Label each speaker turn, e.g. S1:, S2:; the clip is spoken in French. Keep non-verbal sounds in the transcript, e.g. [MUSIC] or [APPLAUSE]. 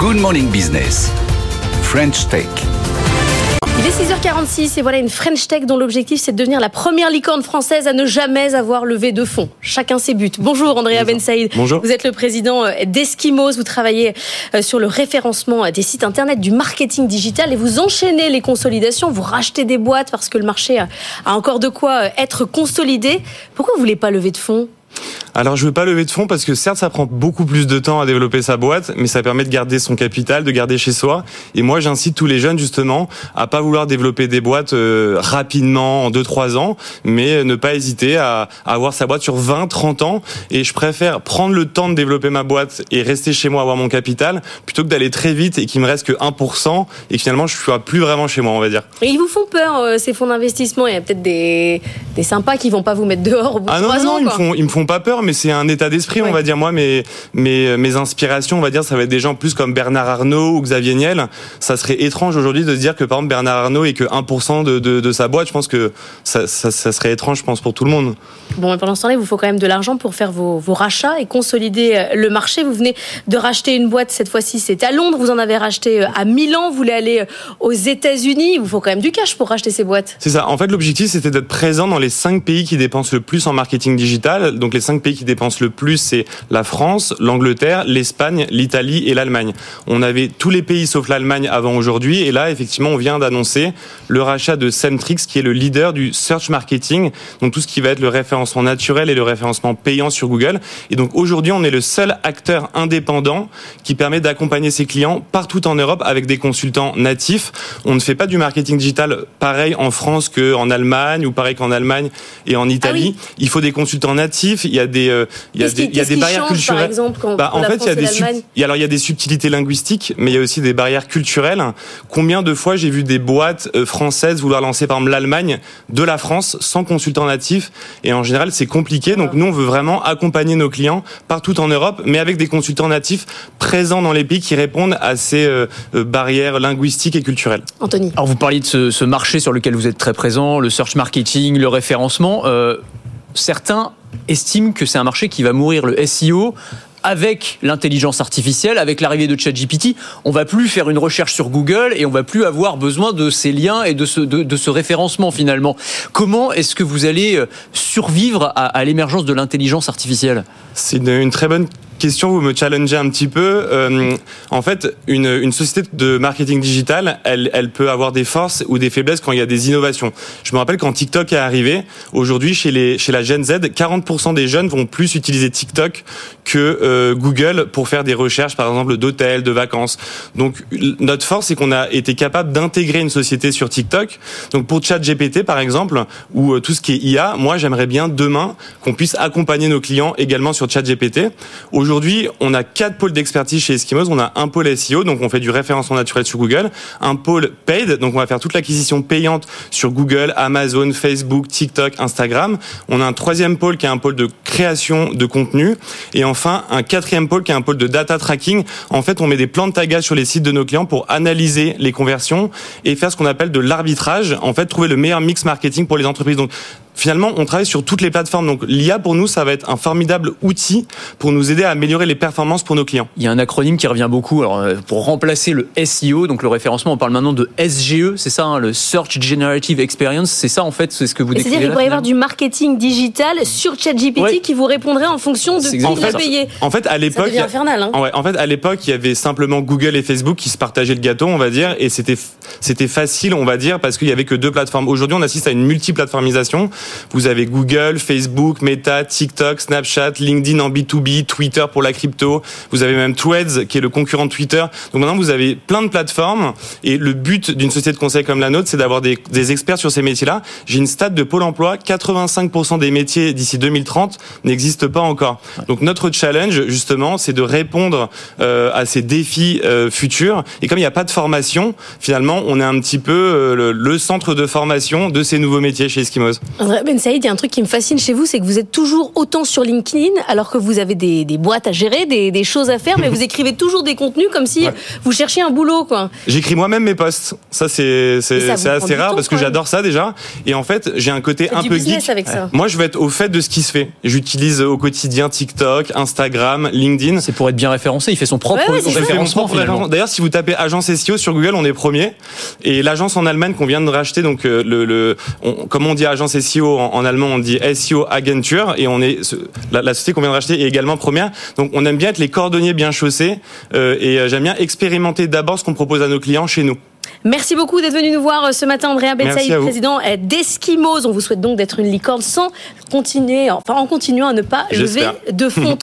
S1: Good Morning Business. French Tech.
S2: Il est 6h46 et voilà une French Tech dont l'objectif c'est de devenir la première licorne française à ne jamais avoir levé de fonds. Chacun ses buts. Bonjour Andrea Ben Saïd.
S3: Bonjour.
S2: Vous êtes le président euh, d'Eskimos. Vous travaillez euh, sur le référencement euh, des sites internet du marketing digital et vous enchaînez les consolidations. Vous rachetez des boîtes parce que le marché a encore de quoi être consolidé. Pourquoi vous voulez pas lever de fonds?
S3: Alors je veux pas lever de fonds parce que certes ça prend beaucoup plus de temps à développer sa boîte, mais ça permet de garder son capital, de garder chez soi. Et moi j'incite tous les jeunes justement à pas vouloir développer des boîtes euh, rapidement en 2-3 ans, mais ne pas hésiter à, avoir sa boîte sur 20, 30 ans. Et je préfère prendre le temps de développer ma boîte et rester chez moi avoir mon capital plutôt que d'aller très vite et qu'il me reste que 1% et que finalement je suis plus vraiment chez moi on va dire.
S2: Et ils vous font peur euh, ces fonds d'investissement Il y a peut-être des, des sympas qui vont pas vous mettre dehors au bout de
S3: ah non,
S2: 3
S3: non,
S2: ans.
S3: Ils, me font, ils me font pas peur mais c'est un état d'esprit, on va dire. Moi, mes, mes, mes inspirations, on va dire, ça va être des gens plus comme Bernard Arnault ou Xavier Niel. Ça serait étrange aujourd'hui de se dire que, par exemple, Bernard Arnault est que 1% de, de, de, sa boîte. Je pense que ça, ça, ça, serait étrange, je pense, pour tout le monde.
S2: Bon, pendant ce temps-là, il vous faut quand même de l'argent pour faire vos, vos, rachats et consolider euh, le marché. Vous venez de racheter une boîte, cette fois-ci, c'est à Londres. Vous en avez racheté euh, à Milan. Vous voulez aller euh, aux États-Unis. Il vous faut quand même du cash pour racheter ces boîtes.
S3: C'est ça. En fait, l'objectif, c'était d'être présent dans les cinq pays qui dépensent le plus en marketing digital. Donc, les cinq pays qui dépensent le plus c'est la France, l'Angleterre, l'Espagne, l'Italie et l'Allemagne. On avait tous les pays sauf l'Allemagne avant aujourd'hui, et là, effectivement, on vient d'annoncer le rachat de Centrix, qui est le leader du search marketing, donc tout ce qui va être le référencement naturel et le référencement payant sur Google. Et donc aujourd'hui, on est le seul acteur indépendant qui permet d'accompagner ses clients partout en Europe avec des consultants natifs. On ne fait pas du marketing digital pareil en France qu'en Allemagne ou pareil qu'en Allemagne et en Italie. Ah oui. Il faut des consultants natifs. Il y a des, euh, il y a des, il y a des barrières
S2: change,
S3: culturelles.
S2: Par exemple, quand
S3: bah, en fait, il y a des alors il y a des subtilités linguistiques, mais il y a aussi des barrières culturelles. Combien de fois j'ai vu des boîtes euh, françaises vouloir lancer par exemple l'Allemagne de la France sans consultant natif et en général c'est compliqué. Donc nous on veut vraiment accompagner nos clients partout en Europe, mais avec des consultants natifs présents dans les pays qui répondent à ces euh, barrières linguistiques et culturelles.
S2: Anthony.
S4: Alors vous parliez de ce, ce, marché sur lequel vous êtes très présent, le search marketing, le référencement. Euh, certains estiment que c'est un marché qui va mourir. Le SEO, avec l'intelligence artificielle, avec l'arrivée de ChatGPT, on va plus faire une recherche sur Google et on va plus avoir besoin de ces liens et de ce, référencement finalement. Comment est-ce que vous allez euh, survivre à, à l'émergence de l'intelligence artificielle?
S3: C'est une, une, très bonne question, vous me challengez un petit peu. Euh, en fait, une, une, société de marketing digital, elle, elle, peut avoir des forces ou des faiblesses quand il y a des innovations. Je me rappelle quand TikTok est arrivé, aujourd'hui chez, les, chez la Gen Z, 40% des jeunes vont plus utiliser TikTok que euh, Google pour faire des recherches, par exemple, d'hôtels, de vacances. Donc notre force, c'est qu'on a été capable d'intégrer une société sur TikTok. Donc pour ChatGPT, par exemple, ou euh, tout ce qui est IA, moi j'aimerais bien demain qu'on puisse accompagner nos clients également sur ChatGPT. On a quatre pôles d'expertise chez Eskimos. On a un pôle SEO, donc on fait du référencement naturel sur Google. Un pôle paid, donc on va faire toute l'acquisition payante sur Google, Amazon, Facebook, TikTok, Instagram. On a un troisième pôle qui est un pôle de création de contenu. Et enfin, un quatrième pôle qui est un pôle de data tracking. En fait, on met des plans de tagage sur les sites de nos clients pour analyser les conversions et faire ce qu'on appelle de l'arbitrage. En fait, trouver le meilleur mix marketing pour les entreprises. Donc, finalement, on travaille sur toutes les plateformes. Donc, l'IA, pour nous, ça va être un formidable outil pour nous aider à améliorer les performances pour nos clients.
S4: Il y a un acronyme qui revient beaucoup. Alors, pour remplacer le SEO, donc le référencement, on parle maintenant de SGE, c'est ça, hein, le Search Generative Experience. C'est ça, en fait, c'est ce que vous décrivez.
S2: C'est-à-dire qu'il pourrait y avoir du marketing digital sur ChatGPT
S3: Ouais.
S2: Qui vous répondrait en fonction de qui a
S3: ça.
S2: payé.
S3: En fait, à l'époque.
S2: Hein.
S3: Ouais, en fait, à l'époque, il y avait simplement Google et Facebook qui se partageaient le gâteau, on va dire, et c'était c'était facile, on va dire, parce qu'il y avait que deux plateformes. Aujourd'hui, on assiste à une multiplateformisation. Vous avez Google, Facebook, Meta, TikTok, Snapchat, LinkedIn en B2B, Twitter pour la crypto. Vous avez même Threads qui est le concurrent de Twitter. Donc maintenant, vous avez plein de plateformes, et le but d'une société de conseil comme la nôtre, c'est d'avoir des, des experts sur ces métiers-là. J'ai une stat de Pôle Emploi, 85% des métiers d'ici 2030 n'existent pas encore. Donc notre challenge, justement, c'est de répondre euh, à ces défis euh, futurs. Et comme il n'y a pas de formation, finalement, on est un petit peu euh, le, le, centre de formation de ces nouveaux métiers chez Eskimos.
S2: Ben Saïd, il y a un truc qui me fascine chez vous, c'est que vous êtes toujours autant sur LinkedIn, alors que vous avez des, des boîtes à gérer, des, des, choses à faire, mais vous [LAUGHS] écrivez toujours des contenus comme si ouais. vous cherchiez un boulot, quoi.
S3: J'écris moi-même mes posts. Ça, c'est assez rare parce que j'adore ça déjà. Et en fait, j'ai un côté un peu geek.
S2: Avec ça.
S3: Moi, je veux être au fait de ce qui se fait. J'utilise au quotidien TikTok, Instagram, LinkedIn.
S4: C'est pour être bien référencé. Il fait son propre
S2: ouais,
S3: référencement. D'ailleurs, si vous tapez agence SEO sur Google, on est premier. Et l'agence en Allemagne qu'on vient de racheter, donc le, le on, comme on dit agence SEO en, en, allemand, on dit SEO Agentur, et on est la, la société qu'on vient de racheter est également première. Donc, on aime bien être les cordonniers bien chaussés, euh, et j'aime bien expérimenter d'abord ce qu'on propose à nos clients chez nous.
S2: Merci beaucoup d'être venu nous voir ce matin, Andrea Betsaïd, président d'Eskimos. On vous souhaite donc d'être une licorne sans continuer, enfin en continuant à ne pas lever de fonds. [LAUGHS]